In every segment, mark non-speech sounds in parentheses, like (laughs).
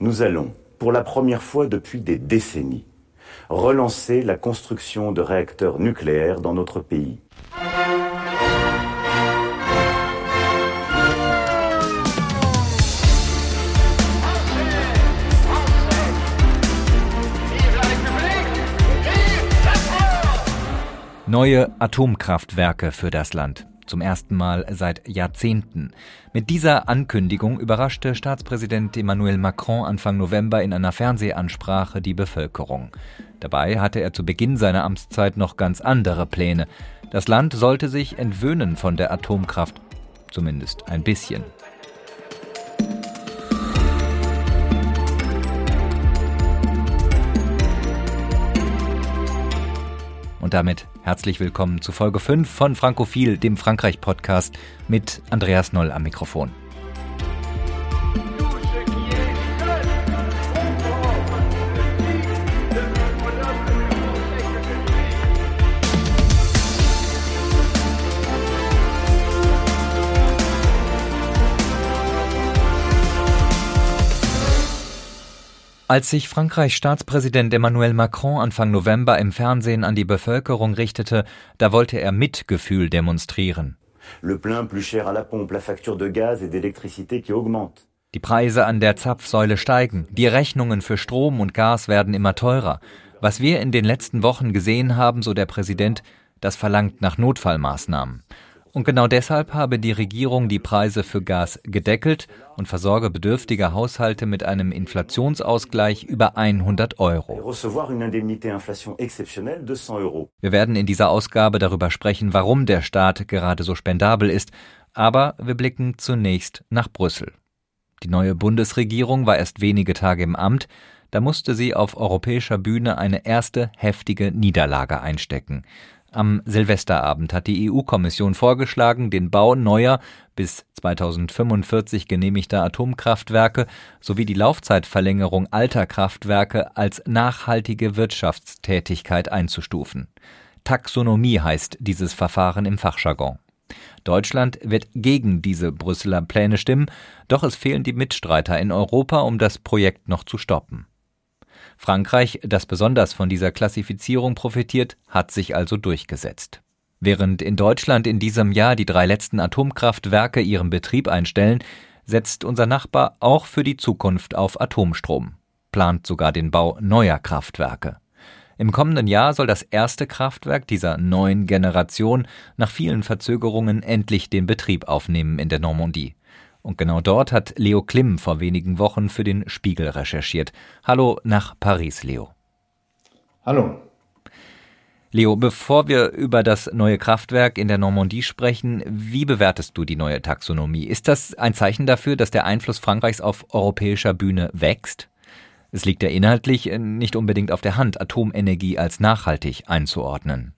Nous allons, pour la première fois depuis des décennies, relancer la construction de réacteurs nucléaires dans notre pays. Neue Atomkraftwerke für das Land. Zum ersten Mal seit Jahrzehnten. Mit dieser Ankündigung überraschte Staatspräsident Emmanuel Macron Anfang November in einer Fernsehansprache die Bevölkerung. Dabei hatte er zu Beginn seiner Amtszeit noch ganz andere Pläne. Das Land sollte sich entwöhnen von der Atomkraft. Zumindest ein bisschen. Und damit herzlich willkommen zu Folge 5 von Frankophil, dem Frankreich-Podcast mit Andreas Noll am Mikrofon. Als sich Frankreichs Staatspräsident Emmanuel Macron Anfang November im Fernsehen an die Bevölkerung richtete, da wollte er Mitgefühl demonstrieren. Die Preise an der Zapfsäule steigen, die Rechnungen für Strom und Gas werden immer teurer. Was wir in den letzten Wochen gesehen haben, so der Präsident, das verlangt nach Notfallmaßnahmen. Und genau deshalb habe die Regierung die Preise für Gas gedeckelt und versorge bedürftige Haushalte mit einem Inflationsausgleich über 100 Euro. Wir werden in dieser Ausgabe darüber sprechen, warum der Staat gerade so spendabel ist, aber wir blicken zunächst nach Brüssel. Die neue Bundesregierung war erst wenige Tage im Amt, da musste sie auf europäischer Bühne eine erste heftige Niederlage einstecken. Am Silvesterabend hat die EU-Kommission vorgeschlagen, den Bau neuer bis 2045 genehmigter Atomkraftwerke sowie die Laufzeitverlängerung alter Kraftwerke als nachhaltige Wirtschaftstätigkeit einzustufen. Taxonomie heißt dieses Verfahren im Fachjargon. Deutschland wird gegen diese Brüsseler Pläne stimmen, doch es fehlen die Mitstreiter in Europa, um das Projekt noch zu stoppen. Frankreich, das besonders von dieser Klassifizierung profitiert, hat sich also durchgesetzt. Während in Deutschland in diesem Jahr die drei letzten Atomkraftwerke ihren Betrieb einstellen, setzt unser Nachbar auch für die Zukunft auf Atomstrom, plant sogar den Bau neuer Kraftwerke. Im kommenden Jahr soll das erste Kraftwerk dieser neuen Generation nach vielen Verzögerungen endlich den Betrieb aufnehmen in der Normandie. Und genau dort hat Leo Klim vor wenigen Wochen für den Spiegel recherchiert. Hallo nach Paris, Leo. Hallo. Leo, bevor wir über das neue Kraftwerk in der Normandie sprechen, wie bewertest du die neue Taxonomie? Ist das ein Zeichen dafür, dass der Einfluss Frankreichs auf europäischer Bühne wächst? Es liegt ja inhaltlich nicht unbedingt auf der Hand, Atomenergie als nachhaltig einzuordnen.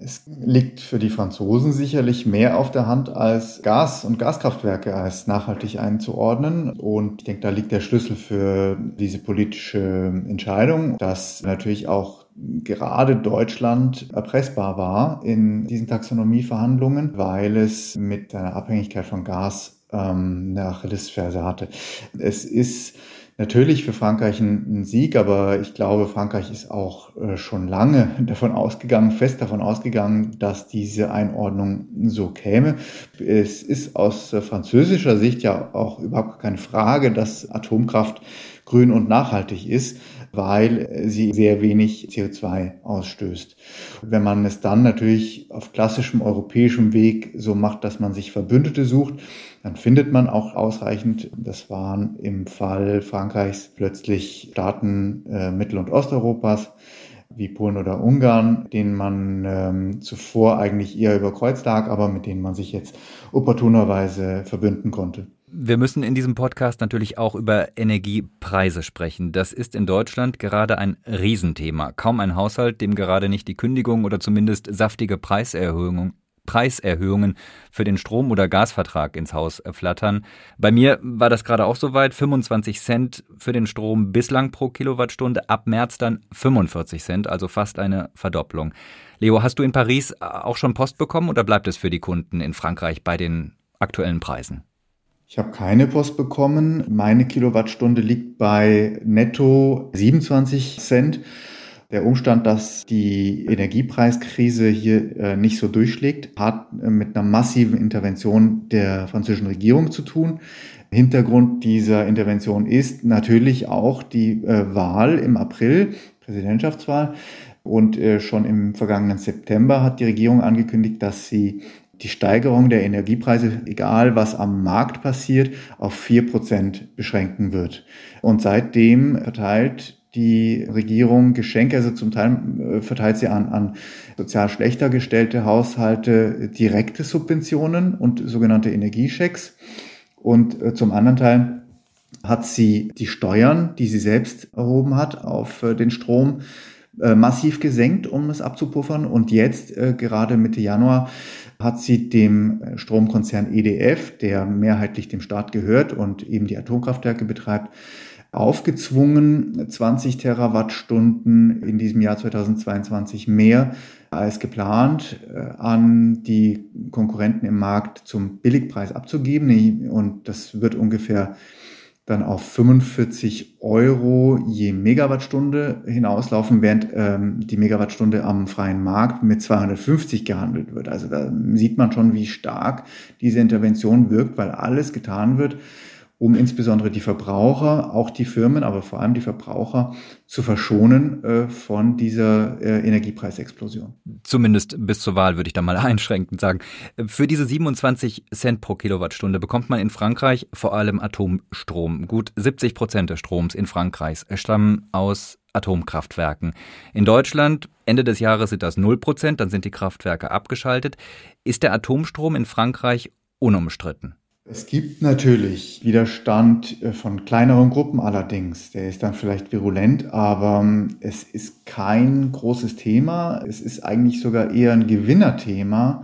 Es liegt für die Franzosen sicherlich mehr auf der Hand, als Gas- und Gaskraftwerke als nachhaltig einzuordnen. Und ich denke, da liegt der Schlüssel für diese politische Entscheidung, dass natürlich auch gerade Deutschland erpressbar war in diesen Taxonomieverhandlungen, weil es mit seiner Abhängigkeit von Gas ähm, eine Achillesferse hatte. Es ist natürlich für Frankreich ein, Sieg, aber ich glaube, Frankreich ist auch äh, schon lange (laughs) davon ausgegangen, fest davon ausgegangen, dass diese Einordnung so käme. Es ist aus französischer Sicht ja auch überhaupt keine Frage, dass Atomkraft grün und nachhaltig ist, weil sie sehr wenig CO2 ausstößt. Wenn man es dann natürlich auf klassischem europäischem Weg so macht, dass man sich Verbündete sucht, dann findet man auch ausreichend, das waren im Fall Frankreichs plötzlich Staaten äh, Mittel- und Osteuropas, wie Polen oder Ungarn, denen man ähm, zuvor eigentlich eher überkreuzt lag, aber mit denen man sich jetzt opportunerweise verbünden konnte. Wir müssen in diesem Podcast natürlich auch über Energiepreise sprechen. Das ist in Deutschland gerade ein Riesenthema. Kaum ein Haushalt, dem gerade nicht die Kündigung oder zumindest saftige Preiserhöhungen Preiserhöhungen für den Strom- oder Gasvertrag ins Haus flattern. Bei mir war das gerade auch soweit. 25 Cent für den Strom bislang pro Kilowattstunde, ab März dann 45 Cent, also fast eine Verdopplung. Leo, hast du in Paris auch schon Post bekommen oder bleibt es für die Kunden in Frankreich bei den aktuellen Preisen? Ich habe keine Post bekommen. Meine Kilowattstunde liegt bei netto 27 Cent. Der Umstand, dass die Energiepreiskrise hier äh, nicht so durchschlägt, hat äh, mit einer massiven Intervention der französischen Regierung zu tun. Hintergrund dieser Intervention ist natürlich auch die äh, Wahl im April, Präsidentschaftswahl. Und schon im vergangenen September hat die Regierung angekündigt, dass sie die Steigerung der Energiepreise, egal was am Markt passiert, auf vier Prozent beschränken wird. Und seitdem verteilt die Regierung Geschenke, also zum Teil äh, verteilt sie an, an sozial schlechter gestellte Haushalte direkte Subventionen und sogenannte Energieschecks. Und äh, zum anderen Teil hat sie die Steuern, die sie selbst erhoben hat auf äh, den Strom, massiv gesenkt, um es abzupuffern. Und jetzt, gerade Mitte Januar, hat sie dem Stromkonzern EDF, der mehrheitlich dem Staat gehört und eben die Atomkraftwerke betreibt, aufgezwungen, 20 Terawattstunden in diesem Jahr 2022 mehr als geplant äh, an die Konkurrenten im Markt zum Billigpreis abzugeben. Und das wird ungefähr dann auf 45 Euro je Megawattstunde hinauslaufen, während ähm, die Megawattstunde am freien Markt mit 250 gehandelt wird. Also da sieht man schon, wie stark diese Intervention wirkt, weil alles getan wird, um insbesondere die Verbraucher, auch die Firmen, aber vor allem die Verbraucher zu verschonen äh, von dieser äh, Energiepreisexplosion. Zumindest bis zur Wahl würde ich da mal (laughs) einschränkend sagen. Für diese 27 Cent pro Kilowattstunde bekommt man in Frankreich vor allem Atomstrom. Gut 70 Prozent des Stroms in Frankreich stammen aus Atomkraftwerken. In Deutschland Ende des Jahres sind das 0 Prozent, dann sind die Kraftwerke abgeschaltet. Ist der Atomstrom in Frankreich unumstritten? Es gibt natürlich Widerstand äh, von kleineren Gruppen allerdings. Der ist dann vielleicht virulent, aber ähm, es ist kein großes Thema. Es ist eigentlich sogar eher ein Gewinnerthema,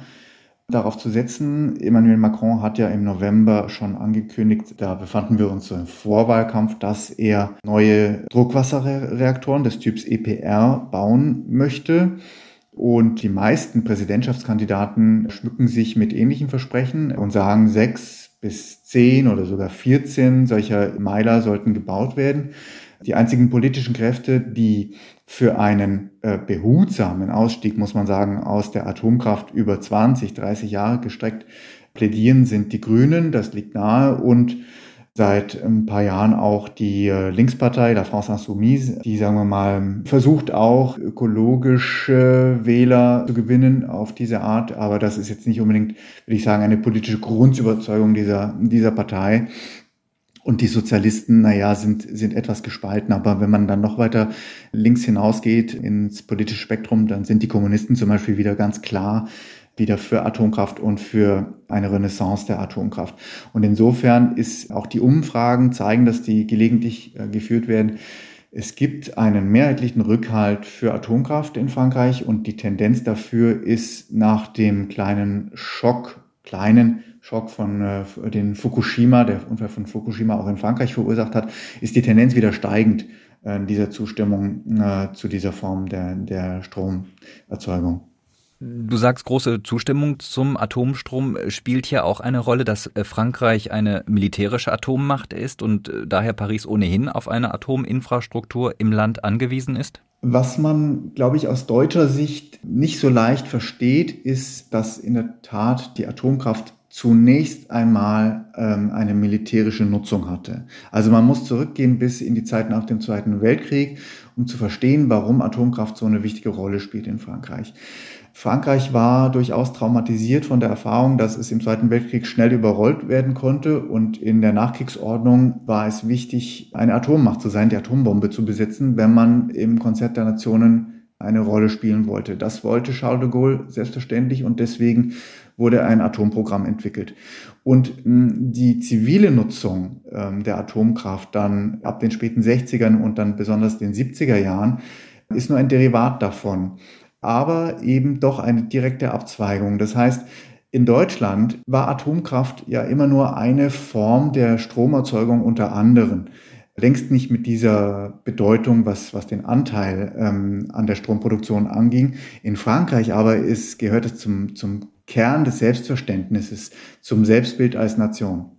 darauf zu setzen. Emmanuel Macron hat ja im November schon angekündigt, da befanden wir uns so im Vorwahlkampf, dass er neue Druckwasserreaktoren des Typs EPR bauen möchte. Und die meisten Präsidentschaftskandidaten schmücken sich mit ähnlichen Versprechen und sagen, sechs bis zehn oder sogar 14 solcher Meiler sollten gebaut werden. Die einzigen politischen Kräfte, die für einen äh, behutsamen Ausstieg, muss man sagen, aus der Atomkraft über 20, 30 Jahre gestreckt plädieren, sind die Grünen, das liegt nahe, und seit ein paar Jahren auch die äh, Linkspartei, la France Insoumise, die, sagen wir mal, versucht auch ökologische Wähler zu gewinnen auf diese Art. Aber das ist jetzt nicht unbedingt, würde ich sagen, eine politische Grundüberzeugung dieser, dieser Partei. Und die Sozialisten, naja, sind, sind etwas gespalten. Aber wenn man dann noch weiter links hinausgeht ins politische Spektrum, dann sind die Kommunisten zum Beispiel wieder ganz klar wieder für Atomkraft und für eine Renaissance der Atomkraft. Und insofern ist auch die Umfragen zeigen, dass die gelegentlich äh, geführt werden. Es gibt einen mehrheitlichen Rückhalt für Atomkraft in Frankreich und die Tendenz dafür ist nach dem kleinen Schock, kleinen Schock von äh, den Fukushima, der Unfall von Fukushima auch in Frankreich verursacht hat, ist die Tendenz wieder steigend äh, dieser Zustimmung äh, zu dieser Form der, der Stromerzeugung. Du sagst, große Zustimmung zum Atomstrom spielt hier auch eine Rolle, dass äh, Frankreich eine militärische Atommacht ist und äh, daher Paris ohnehin auf eine Atominfrastruktur im Land angewiesen ist? Was man, glaube ich, aus deutscher Sicht nicht so leicht versteht, ist, dass in der Tat die Atomkraft zunächst einmal ähm, eine militärische Nutzung hatte. Also man muss zurückgehen bis in die Zeit nach dem Zweiten Weltkrieg, um zu verstehen, warum Atomkraft so eine wichtige Rolle spielt in Frankreich. Frankreich war durchaus traumatisiert von der Erfahrung, dass es im Zweiten Weltkrieg schnell überrollt werden konnte und in der Nachkriegsordnung war es wichtig, eine Atommacht zu sein, die Atombombe zu besitzen, wenn man im Konzert der Nationen eine Rolle spielen wollte. Das wollte Charles de Gaulle selbstverständlich und deswegen wurde ein Atomprogramm entwickelt. Und hm, die zivile Nutzung ähm, der Atomkraft dann ab den späten 60ern und dann besonders den 70er Jahren ist nur ein Derivat davon aber eben doch eine direkte Abzweigung. Das heißt, in Deutschland war Atomkraft ja immer nur eine Form der Stromerzeugung unter anderen. Längst nicht mit dieser Bedeutung, was, was den Anteil ähm, an der Stromproduktion anging. In Frankreich aber ist, gehört es zum, zum Kern des Selbstverständnisses, zum Selbstbild als Nation.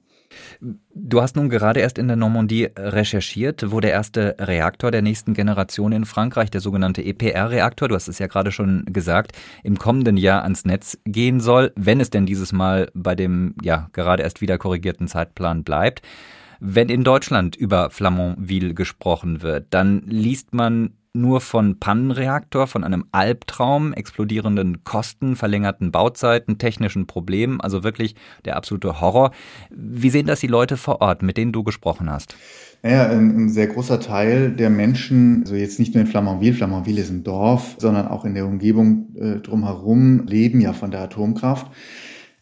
Du hast nun gerade erst in der Normandie recherchiert, wo der erste Reaktor der nächsten Generation in Frankreich, der sogenannte EPR-Reaktor, du hast es ja gerade schon gesagt, im kommenden Jahr ans Netz gehen soll, wenn es denn dieses Mal bei dem ja gerade erst wieder korrigierten Zeitplan bleibt. Wenn in Deutschland über Flamanville gesprochen wird, dann liest man nur von Pannenreaktor, von einem Albtraum, explodierenden Kosten, verlängerten Bauzeiten, technischen Problemen, also wirklich der absolute Horror. Wie sehen das die Leute vor Ort, mit denen du gesprochen hast? Naja, ein, ein sehr großer Teil der Menschen, also jetzt nicht nur in Flamanville, Flamanville ist ein Dorf, sondern auch in der Umgebung äh, drumherum, leben ja von der Atomkraft.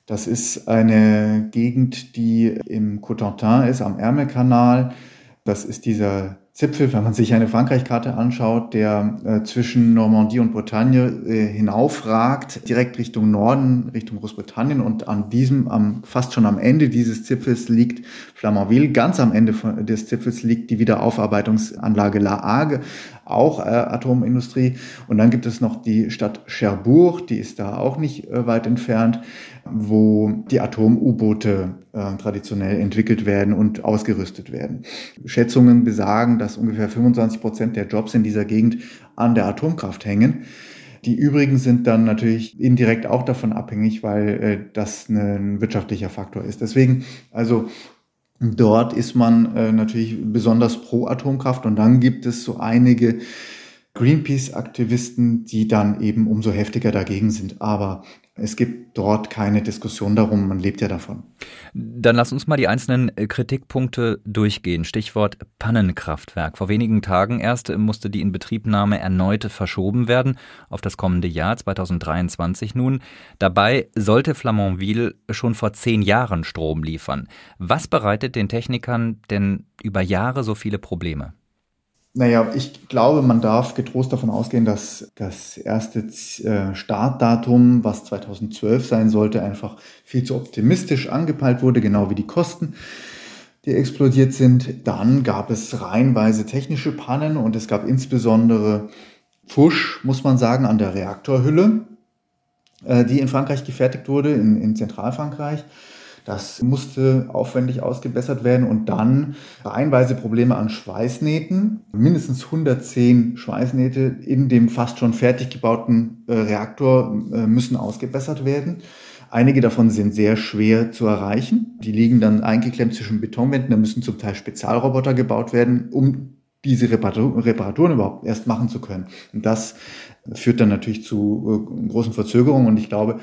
Das ist eine Gegend, die im Cotentin ist, am Ärmelkanal. Das ist dieser Zipfel, wenn man sich eine Frankreich-Karte anschaut, der äh, zwischen Normandie und Bretagne äh, hinaufragt, direkt Richtung Norden, Richtung Großbritannien. Und an diesem, am, fast schon am Ende dieses Zipfels liegt Flamanville. Ganz am Ende von, des Zipfels liegt die Wiederaufarbeitungsanlage La Hague, auch äh, Atomindustrie. Und dann gibt es noch die Stadt Cherbourg, die ist da auch nicht äh, weit entfernt, wo die Atom-U-Boote äh, traditionell entwickelt werden und ausgerüstet werden. Schätzungen besagen, dass ungefähr 25 Prozent der Jobs in dieser Gegend an der Atomkraft hängen. Die übrigen sind dann natürlich indirekt auch davon abhängig, weil äh, das ein wirtschaftlicher Faktor ist. Deswegen, also dort ist man äh, natürlich besonders pro Atomkraft und dann gibt es so einige Greenpeace-Aktivisten, die dann eben umso heftiger dagegen sind. Aber es gibt dort keine Diskussion darum, man lebt ja davon. Dann lass uns mal die einzelnen äh, Kritikpunkte durchgehen. Stichwort Pannenkraftwerk. Vor wenigen Tagen erst musste die Inbetriebnahme erneut verschoben werden auf das kommende Jahr 2023 nun. Dabei sollte Flamanville schon vor zehn Jahren Strom liefern. Was bereitet den Technikern denn über Jahre so viele Probleme? Naja, ich glaube, man darf getrost davon ausgehen, dass das erste äh, Startdatum, was 2012 sein sollte, einfach viel zu optimistisch angepeilt wurde, genau wie die Kosten, die explodiert sind. Dann gab es reihenweise technische Pannen und es gab insbesondere Fusch, muss man sagen, an der Reaktorhülle, äh, die in Frankreich gefertigt wurde, in, in Zentralfrankreich. Das musste aufwendig ausgebessert werden und dann reihenweise Probleme an Schweißnähten. Mindestens 110 Schweißnähte in dem fast schon fertig gebauten äh, Reaktor äh, müssen ausgebessert werden. Einige davon sind sehr schwer zu erreichen. Die liegen dann eingeklemmt zwischen Betonwänden. Da müssen zum Teil Spezialroboter gebaut werden, um diese Reparaturen überhaupt erst machen zu können. Und das führt dann natürlich zu äh, großen Verzögerungen. Und ich glaube,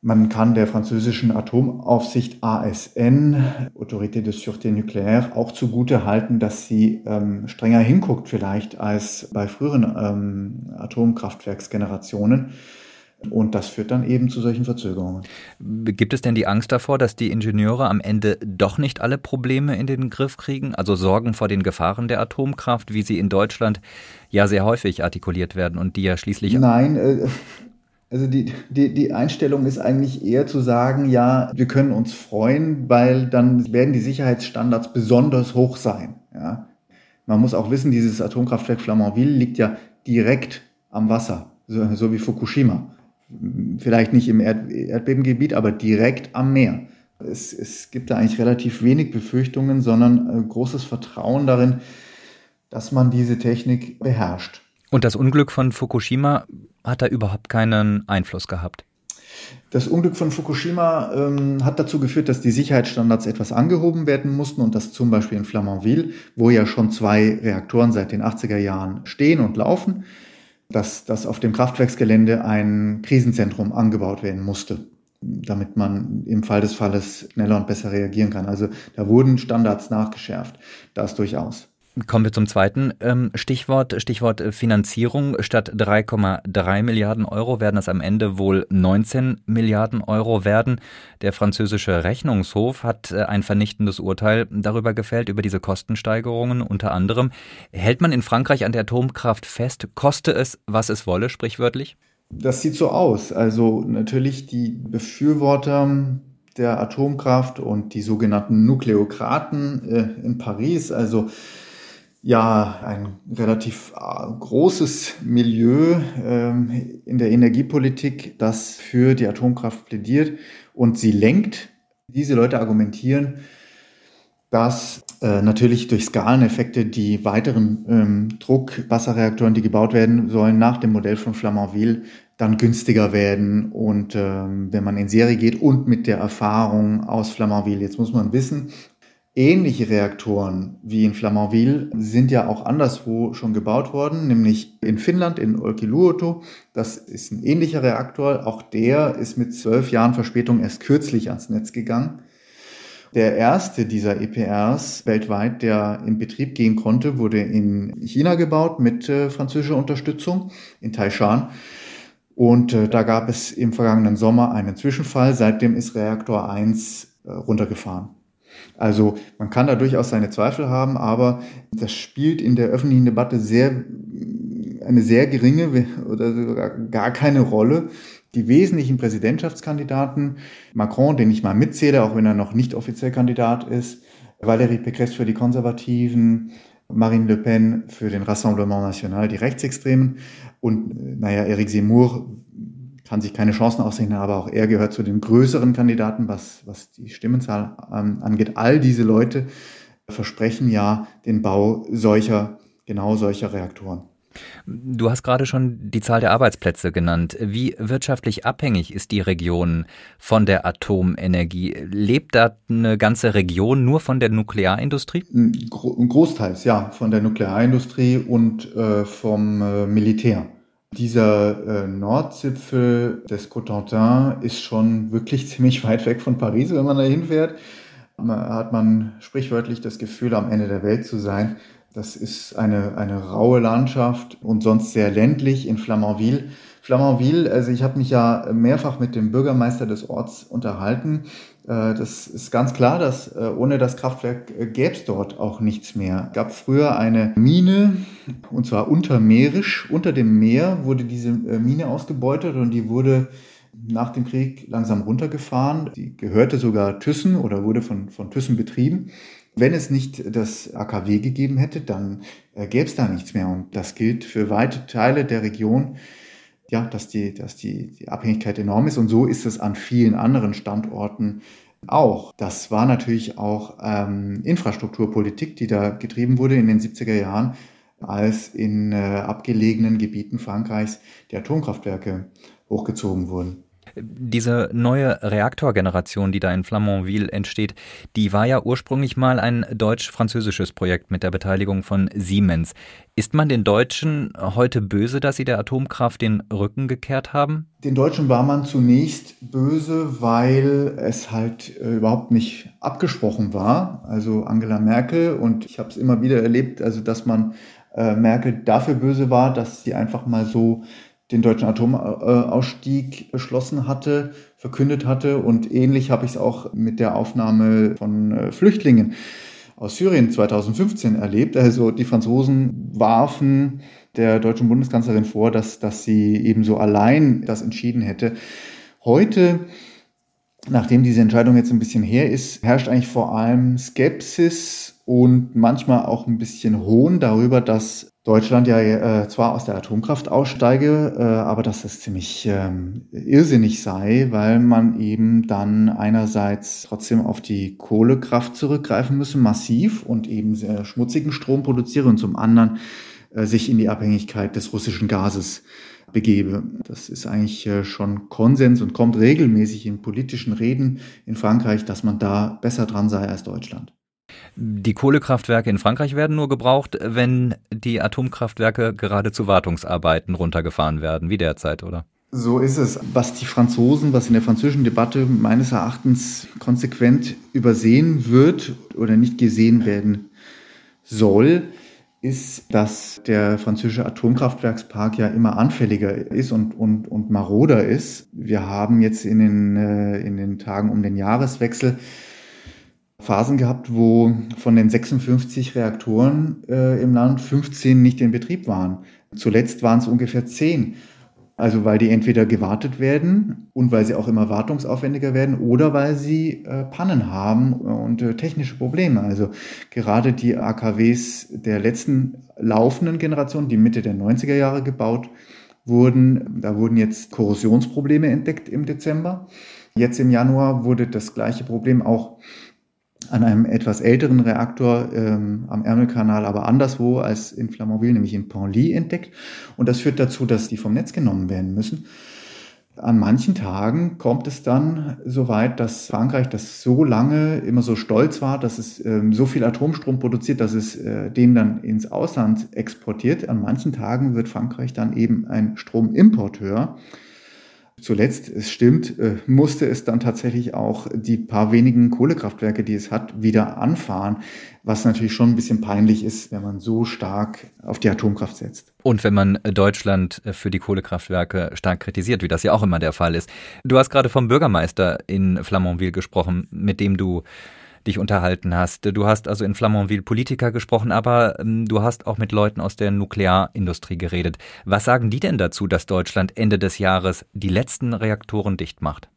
man kann der französischen Atomaufsicht ASN, Autorité de Sûreté Nucléaire, auch zugute halten, dass sie ähm, strenger hinguckt vielleicht als bei früheren ähm, Atomkraftwerksgenerationen. Und das führt dann eben zu solchen Verzögerungen. Gibt es denn die Angst davor, dass die Ingenieure am Ende doch nicht alle Probleme in den Griff kriegen? Also Sorgen vor den Gefahren der Atomkraft, wie sie in Deutschland ja sehr häufig artikuliert werden und die ja schließlich. Nein, äh, also die, die, die Einstellung ist eigentlich eher zu sagen, ja, wir können uns freuen, weil dann werden die Sicherheitsstandards besonders hoch sein. Ja. Man muss auch wissen, dieses Atomkraftwerk Flamanville liegt ja direkt am Wasser, so, so wie Fukushima. Vielleicht nicht im Erd Erdbebengebiet, aber direkt am Meer. Es, es gibt da eigentlich relativ wenig Befürchtungen, sondern äh, großes Vertrauen darin, dass man diese Technik beherrscht. Und das Unglück von Fukushima hat da überhaupt keinen Einfluss gehabt. Das Unglück von Fukushima ähm, hat dazu geführt, dass die Sicherheitsstandards etwas angehoben werden mussten und dass zum Beispiel in Flamanville, wo ja schon zwei Reaktoren seit den 80er Jahren stehen und laufen, dass, dass auf dem Kraftwerksgelände ein Krisenzentrum angebaut werden musste, damit man im Fall des Falles schneller und besser reagieren kann. Also da wurden Standards nachgeschärft, das durchaus. Kommen wir zum zweiten ähm, Stichwort, Stichwort äh, Finanzierung. Statt 3,3 Milliarden Euro werden es am Ende wohl 19 Milliarden Euro werden. Der französische Rechnungshof hat äh, ein vernichtendes Urteil darüber gefällt, über diese Kostensteigerungen unter anderem. Hält man in Frankreich an der Atomkraft fest, koste es, was es wolle, sprichwörtlich? Das sieht so aus. Also natürlich die Befürworter der Atomkraft und die sogenannten Nukleokraten äh, in Paris, also ja ein relativ äh, großes Milieu ähm, in der Energiepolitik, das für die Atomkraft plädiert und sie lenkt. Diese Leute argumentieren, dass äh, natürlich durch Skaleneffekte die weiteren ähm, Druckwasserreaktoren, die gebaut werden sollen, nach dem Modell von Flamanville dann günstiger werden und ähm, wenn man in Serie geht und mit der Erfahrung aus Flamanville. Jetzt muss man wissen, ähnliche Reaktoren wie in Flamanville sind ja auch anderswo schon gebaut worden, nämlich in Finnland, in Olkiluoto. Das ist ein ähnlicher Reaktor. Auch der ist mit zwölf Jahren Verspätung erst kürzlich ans Netz gegangen. Der erste dieser EPRs weltweit, der in Betrieb gehen konnte, wurde in China gebaut mit äh, französischer Unterstützung in Taishan. Und äh, da gab es im vergangenen Sommer einen Zwischenfall. Seitdem ist Reaktor 1 äh, runtergefahren. Also man kann da durchaus seine Zweifel haben, aber das spielt in der öffentlichen Debatte sehr, eine sehr geringe oder sogar gar keine Rolle. Die wesentlichen Präsidentschaftskandidaten, Macron, den ich mal mitzähle, auch wenn er noch nicht offiziell Kandidat ist, Valérie Pécresse für die Konservativen, Marine Le Pen für den Rassemblement National, die Rechtsextremen und, naja, Eric Zemmour kann sich keine Chancen ausrechnen, aber auch er gehört zu den größeren Kandidaten, was, was die Stimmenzahl ähm, angeht. All diese Leute versprechen ja den Bau solcher, genau solcher Reaktoren. Du hast gerade schon die Zahl der Arbeitsplätze genannt. Wie wirtschaftlich abhängig ist die Region von der Atomenergie? Lebt da eine ganze Region nur von der Nuklearindustrie? Großteils, ja, von der Nuklearindustrie und äh, vom äh, Militär. Dieser äh, Nordzipfel des Cotentin ist schon wirklich (laughs) ziemlich weit weg von Paris, wenn man da hinfährt. Da hat man sprichwörtlich das Gefühl, am Ende der Welt zu sein. Das ist eine, eine raue Landschaft und sonst sehr ländlich in Flamanville. Flamanville, also ich habe mich ja mehrfach mit dem Bürgermeister des Orts unterhalten. Äh, das ist ganz klar, dass äh, ohne das Kraftwerk äh, gäbe es dort auch nichts mehr. Gab früher eine Mine, und zwar untermeerisch. Unter dem Meer wurde diese Mine ausgebeutet und die wurde nach dem Krieg langsam runtergefahren. Die gehörte sogar Thyssen oder wurde von, von Thyssen betrieben. Wenn es nicht das AKW gegeben hätte, dann äh, gäbe es da nichts mehr. Und das gilt für weite Teile der Region, ja, dass die, dass die, die Abhängigkeit enorm ist. Und so ist es an vielen anderen Standorten auch. Das war natürlich auch ähm, Infrastrukturpolitik, die da getrieben wurde in den 70er Jahren, als in äh, abgelegenen Gebieten Frankreichs die Atomkraftwerke hochgezogen wurden. Diese neue Reaktorgeneration, die da in Flamanville entsteht, die war ja ursprünglich mal ein deutsch-französisches Projekt mit der Beteiligung von Siemens. Ist man den Deutschen heute böse, dass sie der Atomkraft den Rücken gekehrt haben? Den Deutschen war man zunächst böse, weil es halt äh, überhaupt nicht abgesprochen war. Also Angela Merkel und ich habe es immer wieder erlebt, also dass man äh, Merkel dafür böse war, dass sie einfach mal so den deutschen Atomausstieg beschlossen hatte, verkündet hatte. Und ähnlich habe ich es auch mit der Aufnahme von äh, Flüchtlingen aus Syrien 2015 erlebt. Also die Franzosen warfen der deutschen Bundeskanzlerin vor, dass, dass sie ebenso allein das entschieden hätte. Heute, nachdem diese Entscheidung jetzt ein bisschen her ist, herrscht eigentlich vor allem Skepsis und manchmal auch ein bisschen Hohn darüber, dass Deutschland ja äh, zwar aus der Atomkraft aussteige, äh, aber dass das ziemlich ähm, irrsinnig sei, weil man eben dann einerseits trotzdem auf die Kohlekraft zurückgreifen müsse, massiv und eben sehr schmutzigen Strom produziere und zum anderen äh, sich in die Abhängigkeit des russischen Gases begebe. Das ist eigentlich äh, schon Konsens und kommt regelmäßig in politischen Reden in Frankreich, dass man da besser dran sei als Deutschland. Die Kohlekraftwerke in Frankreich werden nur gebraucht, wenn die Atomkraftwerke gerade zu Wartungsarbeiten runtergefahren werden, wie derzeit, oder? So ist es. Was die Franzosen, was in der französischen Debatte meines Erachtens konsequent übersehen wird oder nicht gesehen werden soll, ist, dass der französische Atomkraftwerkspark ja immer anfälliger ist und, und, und maroder ist. Wir haben jetzt in den, äh, in den Tagen um den Jahreswechsel Phasen gehabt, wo von den 56 Reaktoren äh, im Land 15 nicht in Betrieb waren. Zuletzt waren es ungefähr 10. Also weil die entweder gewartet werden und weil sie auch immer wartungsaufwendiger werden oder weil sie äh, Pannen haben und äh, technische Probleme. Also gerade die AKWs der letzten laufenden Generation, die Mitte der 90er Jahre gebaut wurden, da wurden jetzt Korrosionsprobleme entdeckt im Dezember. Jetzt im Januar wurde das gleiche Problem auch an einem etwas älteren Reaktor ähm, am Ärmelkanal, aber anderswo als in Flamanville, nämlich in Penly, entdeckt. Und das führt dazu, dass die vom Netz genommen werden müssen. An manchen Tagen kommt es dann so weit, dass Frankreich, das so lange immer so stolz war, dass es ähm, so viel Atomstrom produziert, dass es äh, den dann ins Ausland exportiert. An manchen Tagen wird Frankreich dann eben ein Stromimporteur Zuletzt, es stimmt, äh, musste es dann tatsächlich auch die paar wenigen Kohlekraftwerke, die es hat, wieder anfahren, was natürlich schon ein bisschen peinlich ist, wenn man so stark auf die Atomkraft setzt. Und wenn man Deutschland für die Kohlekraftwerke stark kritisiert, wie das ja auch immer der Fall ist. Du hast gerade vom Bürgermeister in Flamanville gesprochen, mit dem du dich unterhalten hast. Du hast also in Flamanville Politiker gesprochen, aber ähm, du hast auch mit Leuten aus der Nuklearindustrie geredet. Was sagen die denn dazu, dass Deutschland Ende des Jahres die letzten Reaktoren dicht macht?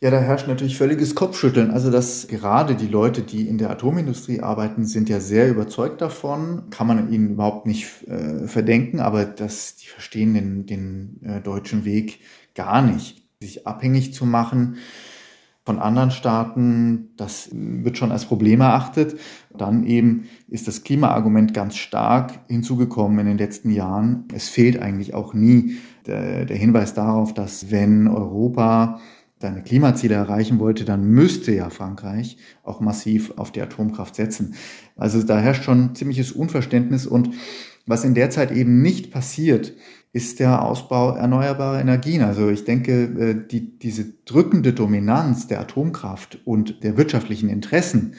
Ja, da herrscht natürlich völliges Kopfschütteln. Also, dass gerade die Leute, die in der Atomindustrie arbeiten, sind ja sehr überzeugt davon. Kann man ihnen überhaupt nicht äh, verdenken, aber dass die verstehen den, den äh, deutschen Weg gar nicht, sich abhängig zu machen von anderen Staaten. Das wird schon als Problem erachtet. Dann eben ist das Klimaargument ganz stark hinzugekommen in den letzten Jahren. Es fehlt eigentlich auch nie der, der Hinweis darauf, dass wenn Europa seine Klimaziele erreichen wollte, dann müsste ja Frankreich auch massiv auf die Atomkraft setzen. Also da herrscht schon ziemliches Unverständnis und was in der Zeit eben nicht passiert, ist der Ausbau erneuerbarer Energien. Also ich denke, äh, die, diese drückende Dominanz der Atomkraft und der wirtschaftlichen Interessen,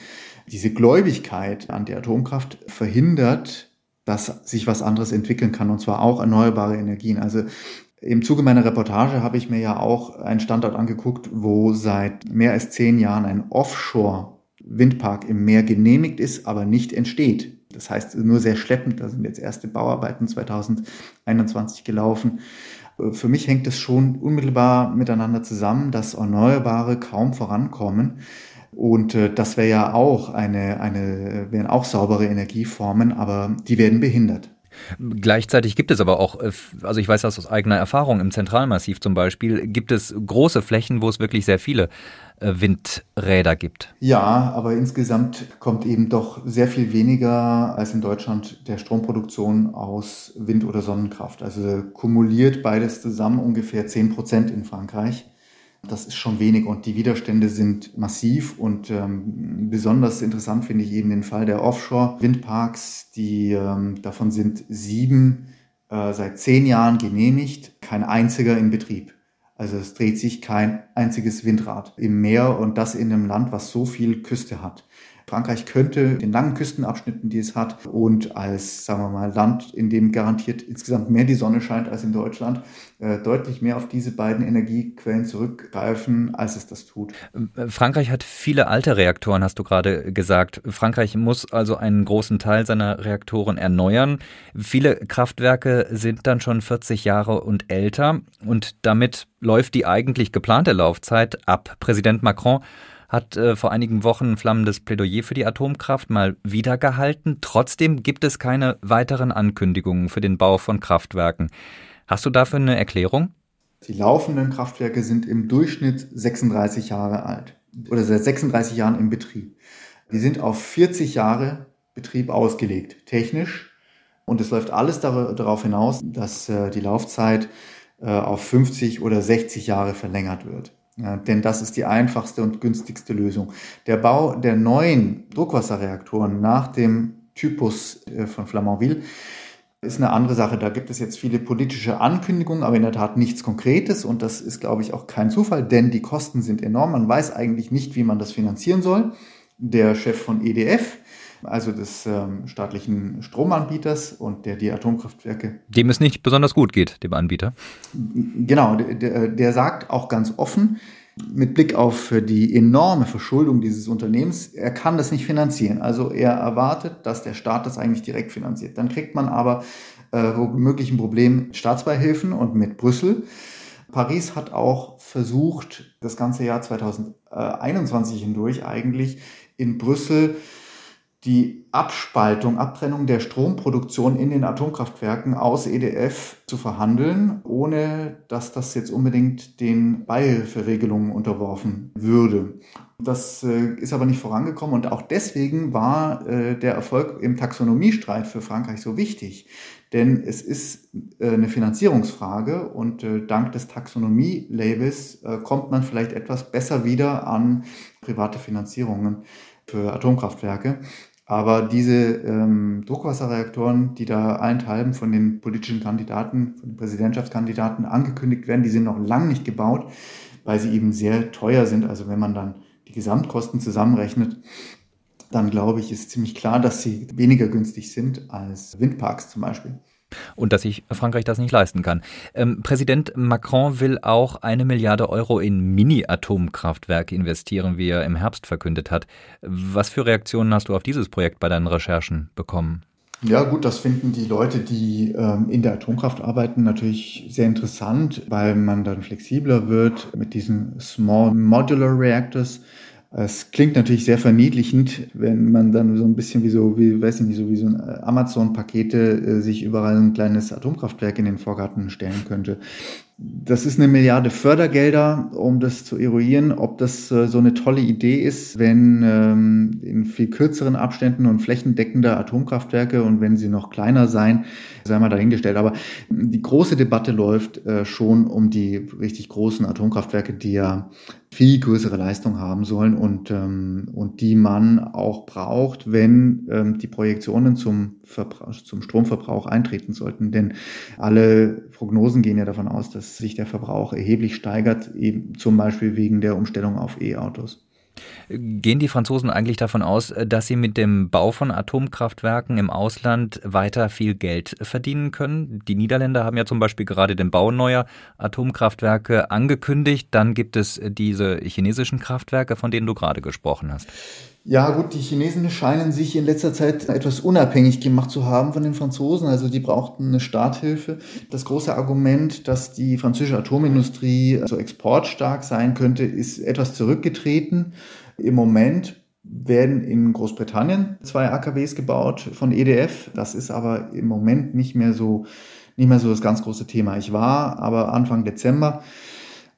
diese Gläubigkeit an die Atomkraft verhindert, dass sich was anderes entwickeln kann, und zwar auch erneuerbare Energien. Also im Zuge meiner Reportage habe ich mir ja auch einen Standort angeguckt, wo seit mehr als zehn Jahren ein Offshore-Windpark im Meer genehmigt ist, aber nicht entsteht. Das heißt nur sehr schleppend. Da sind jetzt erste Bauarbeiten 2021 gelaufen. Für mich hängt es schon unmittelbar miteinander zusammen, dass Erneuerbare kaum vorankommen. Und äh, das wäre ja auch eine, eine, wären auch saubere Energieformen, aber die werden behindert. Gleichzeitig gibt es aber auch, äh, also ich weiß das aus eigener Erfahrung, im Zentralmassiv zum Beispiel, gibt es große Flächen, wo es wirklich sehr viele äh, Windräder gibt. Ja, aber insgesamt kommt eben doch sehr viel weniger als in Deutschland der Stromproduktion aus Wind- oder Sonnenkraft. Also kumuliert beides zusammen ungefähr 10 Prozent in Frankreich. Das ist schon wenig und die Widerstände sind massiv und ähm, besonders interessant finde ich eben den Fall der Offshore-Windparks. Die ähm, davon sind sieben äh, seit zehn Jahren genehmigt, kein einziger in Betrieb. Also es dreht sich kein einziges Windrad im Meer und das in einem Land, was so viel Küste hat. Frankreich könnte den langen Küstenabschnitten, die es hat, und als, sagen wir mal, Land, in dem garantiert insgesamt mehr die Sonne scheint als in Deutschland, äh, deutlich mehr auf diese beiden Energiequellen zurückgreifen, als es das tut. Frankreich hat viele alte Reaktoren, hast du gerade gesagt. Frankreich muss also einen großen Teil seiner Reaktoren erneuern. Viele Kraftwerke sind dann schon 40 Jahre und älter und damit läuft die eigentlich geplante Laufzeit ab. Präsident Macron hat äh, vor einigen Wochen ein flammendes Plädoyer für die Atomkraft mal wieder gehalten. Trotzdem gibt es keine weiteren Ankündigungen für den Bau von Kraftwerken. Hast du dafür eine Erklärung? Die laufenden Kraftwerke sind im Durchschnitt 36 Jahre alt oder seit 36 Jahren im Betrieb. Die sind auf 40 Jahre Betrieb ausgelegt, technisch. Und es läuft alles darauf hinaus, dass äh, die Laufzeit äh, auf 50 oder 60 Jahre verlängert wird. Ja, denn das ist die einfachste und günstigste Lösung. Der Bau der neuen Druckwasserreaktoren nach dem Typus äh, von Flamanville ist eine andere Sache. Da gibt es jetzt viele politische Ankündigungen, aber in der Tat nichts Konkretes. Und das ist, glaube ich, auch kein Zufall, denn die Kosten sind enorm. Man weiß eigentlich nicht, wie man das finanzieren soll. Der Chef von EDF also des ähm, staatlichen Stromanbieters und der die Atomkraftwerke. Dem es nicht besonders gut geht, dem Anbieter. Genau, der, der sagt auch ganz offen, mit Blick auf die enorme Verschuldung dieses Unternehmens, er kann das nicht finanzieren. Also er erwartet, dass der Staat das eigentlich direkt finanziert. Dann kriegt man aber äh, womöglich ein Problem mit Staatsbeihilfen und mit Brüssel. Paris hat auch versucht, das ganze Jahr 2021 hindurch eigentlich in Brüssel die Abspaltung, Abtrennung der Stromproduktion in den Atomkraftwerken aus EDF zu verhandeln, ohne dass das jetzt unbedingt den Beihilferegelungen unterworfen würde. Das äh, ist aber nicht vorangekommen und auch deswegen war äh, der Erfolg im Taxonomiestreit für Frankreich so wichtig. Denn es ist äh, eine Finanzierungsfrage und dank des Taxonomie-Labels kommt man vielleicht etwas besser wieder an private Finanzierungen für Atomkraftwerke. Aber diese ähm, Druckwasserreaktoren, die da allenthalben von den politischen Kandidaten, von den Präsidentschaftskandidaten angekündigt werden, die sind noch lang nicht gebaut, weil sie eben sehr teuer sind. Also wenn man dann die Gesamtkosten zusammenrechnet, dann glaube ich, ist ziemlich klar, dass sie weniger günstig sind als Windparks zum Beispiel und dass sich Frankreich das nicht leisten kann. Ähm, Präsident Macron will auch eine Milliarde Euro in Mini-Atomkraftwerke investieren, wie er im Herbst verkündet hat. Was für Reaktionen hast du auf dieses Projekt bei deinen Recherchen bekommen? Ja, gut, das finden die Leute, die ähm, in der Atomkraft arbeiten, natürlich sehr interessant, weil man dann flexibler wird mit diesen Small Modular Reactors. Es klingt natürlich sehr verniedlichend, wenn man dann so ein bisschen wie so, wie, weiß ich nicht, so wie so ein Amazon-Pakete äh, sich überall ein kleines Atomkraftwerk in den Vorgarten stellen könnte. Das ist eine Milliarde Fördergelder, um das zu eruieren, ob das äh, so eine tolle Idee ist, wenn ähm, in viel kürzeren Abständen und flächendeckender Atomkraftwerke und wenn sie noch kleiner sein, sei mal dahingestellt. Aber die große Debatte läuft äh, schon um die richtig großen Atomkraftwerke, die ja viel größere Leistung haben sollen und, ähm, und die man auch braucht, wenn ähm, die Projektionen zum, zum Stromverbrauch eintreten sollten. Denn alle Prognosen gehen ja davon aus, dass sich der Verbrauch erheblich steigert, eben zum Beispiel wegen der Umstellung auf E-Autos. Gehen die Franzosen eigentlich davon aus, dass sie mit dem Bau von Atomkraftwerken im Ausland weiter viel Geld verdienen können? Die Niederländer haben ja zum Beispiel gerade den Bau neuer Atomkraftwerke angekündigt. Dann gibt es diese chinesischen Kraftwerke, von denen du gerade gesprochen hast. Ja, gut, die Chinesen scheinen sich in letzter Zeit etwas unabhängig gemacht zu haben von den Franzosen. Also die brauchten eine Starthilfe. Das große Argument, dass die französische Atomindustrie so exportstark sein könnte, ist etwas zurückgetreten. Im Moment werden in Großbritannien zwei AKWs gebaut von EDF. Das ist aber im Moment nicht mehr so, nicht mehr so das ganz große Thema. Ich war aber Anfang Dezember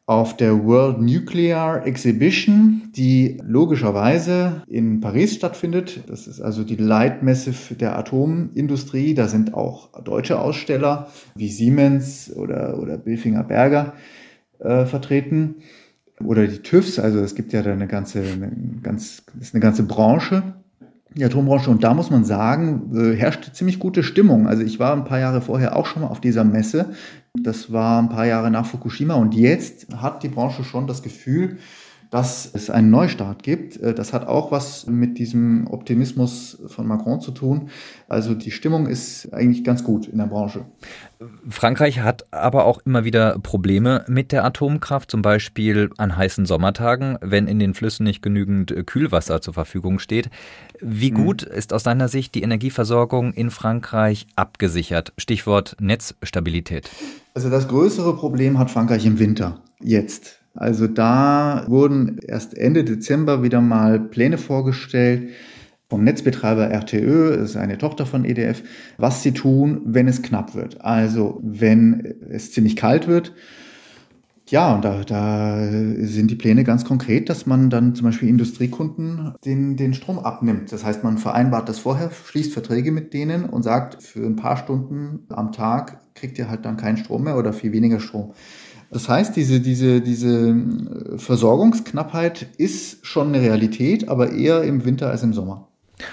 auf der World Nuclear Exhibition, die logischerweise in Paris stattfindet. Das ist also die Leitmesse der Atomindustrie. Da sind auch deutsche Aussteller wie Siemens oder, oder Bilfinger Berger äh, vertreten. Oder die TÜVs, also es gibt ja da eine ganze, eine ganz, ist eine ganze Branche, die Atombranche. Und da muss man sagen, äh, herrscht ziemlich gute Stimmung. Also ich war ein paar Jahre vorher auch schon mal auf dieser Messe. Das war ein paar Jahre nach Fukushima. Und jetzt hat die Branche schon das Gefühl, dass es einen Neustart gibt. Äh, das hat auch was mit diesem Optimismus von Macron zu tun. Also die Stimmung ist eigentlich ganz gut in der Branche. Frankreich hat aber auch immer wieder Probleme mit der Atomkraft, zum Beispiel an heißen Sommertagen, wenn in den Flüssen nicht genügend Kühlwasser zur Verfügung steht. Wie hm. gut ist aus deiner Sicht die Energieversorgung in Frankreich abgesichert? Stichwort Netzstabilität. Also das größere Problem hat Frankreich im Winter, jetzt. Also da wurden erst Ende Dezember wieder mal Pläne vorgestellt vom Netzbetreiber RTÖ, das ist eine Tochter von EDF, was sie tun, wenn es knapp wird. Also wenn es ziemlich kalt wird. Ja, und da, da sind die Pläne ganz konkret, dass man dann zum Beispiel Industriekunden den, den Strom abnimmt. Das heißt, man vereinbart das vorher, schließt Verträge mit denen und sagt, für ein paar Stunden am Tag kriegt ihr halt dann keinen Strom mehr oder viel weniger Strom. Das heißt, diese, diese, diese äh, Versorgungsknappheit ist schon eine Realität, aber eher im Winter als im Sommer.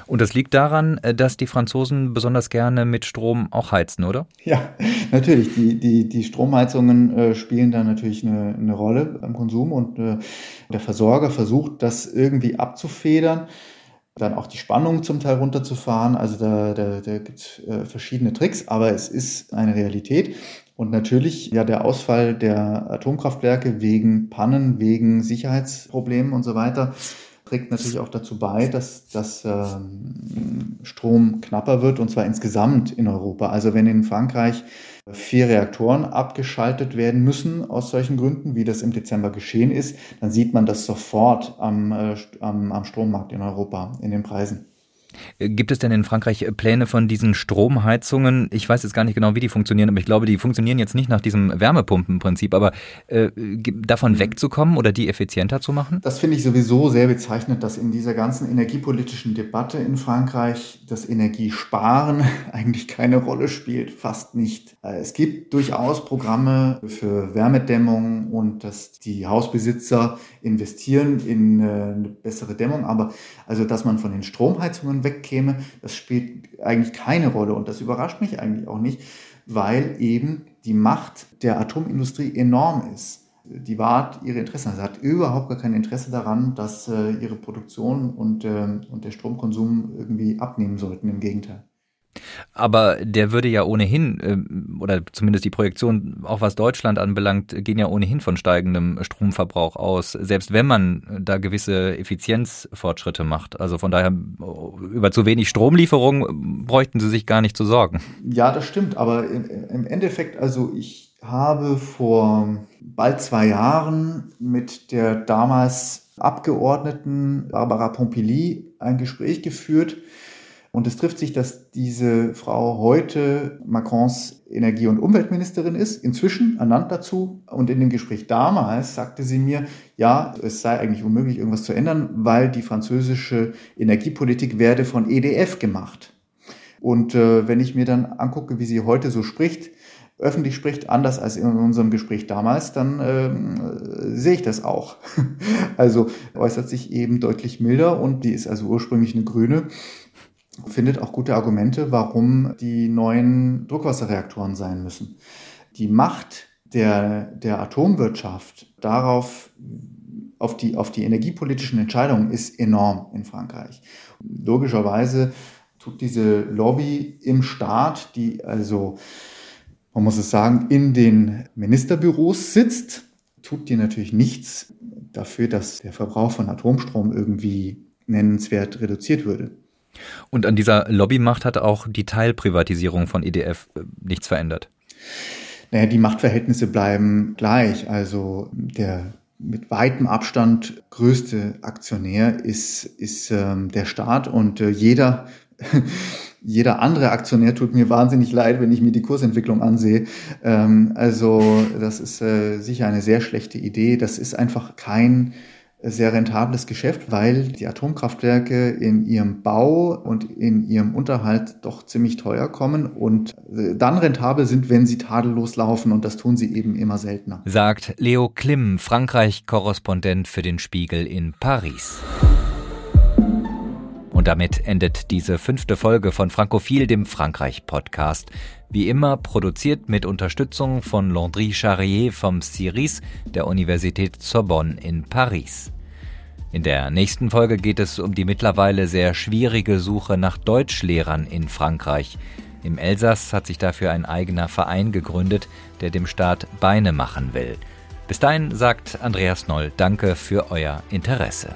Und das liegt daran, äh, dass die Franzosen besonders gerne mit Strom auch heizen, oder? Ja, natürlich. Die, die, die Stromheizungen äh, spielen da natürlich eine, eine Rolle beim Konsum und äh, der Versorger versucht, das irgendwie abzufedern, dann auch die Spannung zum Teil runterzufahren. Also da, da, da gibt es äh, verschiedene Tricks, aber es ist eine Realität. Und natürlich ja der Ausfall der Atomkraftwerke wegen Pannen, wegen Sicherheitsproblemen und so weiter trägt natürlich auch dazu bei, dass das ähm, Strom knapper wird und zwar insgesamt in Europa. Also wenn in Frankreich vier Reaktoren abgeschaltet werden müssen aus solchen Gründen, wie das im Dezember geschehen ist, dann sieht man das sofort am, äh, am, am Strommarkt in Europa, in den Preisen. Gibt es denn in Frankreich Pläne von diesen Stromheizungen? Ich weiß jetzt gar nicht genau, wie die funktionieren, aber ich glaube, die funktionieren jetzt nicht nach diesem Wärmepumpenprinzip. Aber äh, davon mhm. wegzukommen oder die effizienter zu machen? Das finde ich sowieso sehr bezeichnend, dass in dieser ganzen energiepolitischen Debatte in Frankreich das Energiesparen (laughs) eigentlich keine Rolle spielt, fast nicht. Äh, es gibt durchaus Programme für Wärmedämmung und dass die Hausbesitzer investieren in äh, eine bessere Dämmung. Aber also, dass man von den Stromheizungen wegkäme, das spielt eigentlich keine Rolle. Und das überrascht mich eigentlich auch nicht, weil eben die Macht der Atomindustrie enorm ist. Die wahrt ihre Interessen. Also hat überhaupt gar kein Interesse daran, dass äh, ihre Produktion und, äh, und der Stromkonsum irgendwie abnehmen sollten. Im Gegenteil. Aber der würde ja ohnehin, ähm, oder zumindest die Projektion, auch was Deutschland anbelangt, gehen ja ohnehin von steigendem Stromverbrauch aus, selbst wenn man da gewisse Effizienzfortschritte macht. Also von daher, über zu wenig Stromlieferung bräuchten Sie sich gar nicht zu sorgen. Ja, das stimmt. Aber im Endeffekt, also ich habe vor bald zwei Jahren mit der damals Abgeordneten Barbara Pompili ein Gespräch geführt, und es trifft sich, dass diese Frau heute Macrons Energie- und Umweltministerin ist, inzwischen ernannt dazu. Und in dem Gespräch damals sagte sie mir, ja, es sei eigentlich unmöglich, irgendwas zu ändern, weil die französische Energiepolitik werde von EDF gemacht. Und äh, wenn ich mir dann angucke, wie sie heute so spricht, öffentlich spricht, anders als in unserem Gespräch damals, dann ähm, sehe ich das auch. (laughs) Also äußert sich eben deutlich milder und die ist also ursprünglich eine Grüne findet auch gute Argumente, warum die neuen Druckwasserreaktoren sein müssen. Die Macht der, der Atomwirtschaft darauf, auf die, auf die energiepolitischen Entscheidungen ist enorm in Frankreich. Logischerweise tut diese Lobby im Staat, die also, man muss es sagen, in den Ministerbüros sitzt, tut die natürlich nichts dafür, dass der Verbrauch von Atomstrom irgendwie nennenswert reduziert würde. Und an dieser Lobbymacht hat auch die Teilprivatisierung von EDF äh, nichts verändert. Naja, die Machtverhältnisse bleiben gleich. Also der mit weitem Abstand größte Aktionär ist, ist ähm, der Staat und äh, jeder, (laughs) jeder andere Aktionär tut mir wahnsinnig leid, wenn ich mir die Kursentwicklung ansehe. Ähm, also das ist äh, sicher eine sehr schlechte Idee. Das ist einfach kein sehr rentables Geschäft, weil die Atomkraftwerke in ihrem Bau und in ihrem Unterhalt doch ziemlich teuer kommen und äh, dann rentabel sind, wenn sie tadellos laufen und das tun sie eben immer seltener. Sagt Leo Klim, Frankreich-Korrespondent für den Spiegel in Paris. Und damit endet diese fünfte Folge von Frankophil, dem Frankreich-Podcast. Wie immer produziert mit Unterstützung von Landry Charrier vom CIRIS der Universität Sorbonne in Paris. In der nächsten Folge geht es um die mittlerweile sehr schwierige Suche nach Deutschlehrern in Frankreich. Im Elsass hat sich dafür ein eigener Verein gegründet, der dem Staat Beine machen will. Bis dahin sagt Andreas Noll Danke für euer Interesse.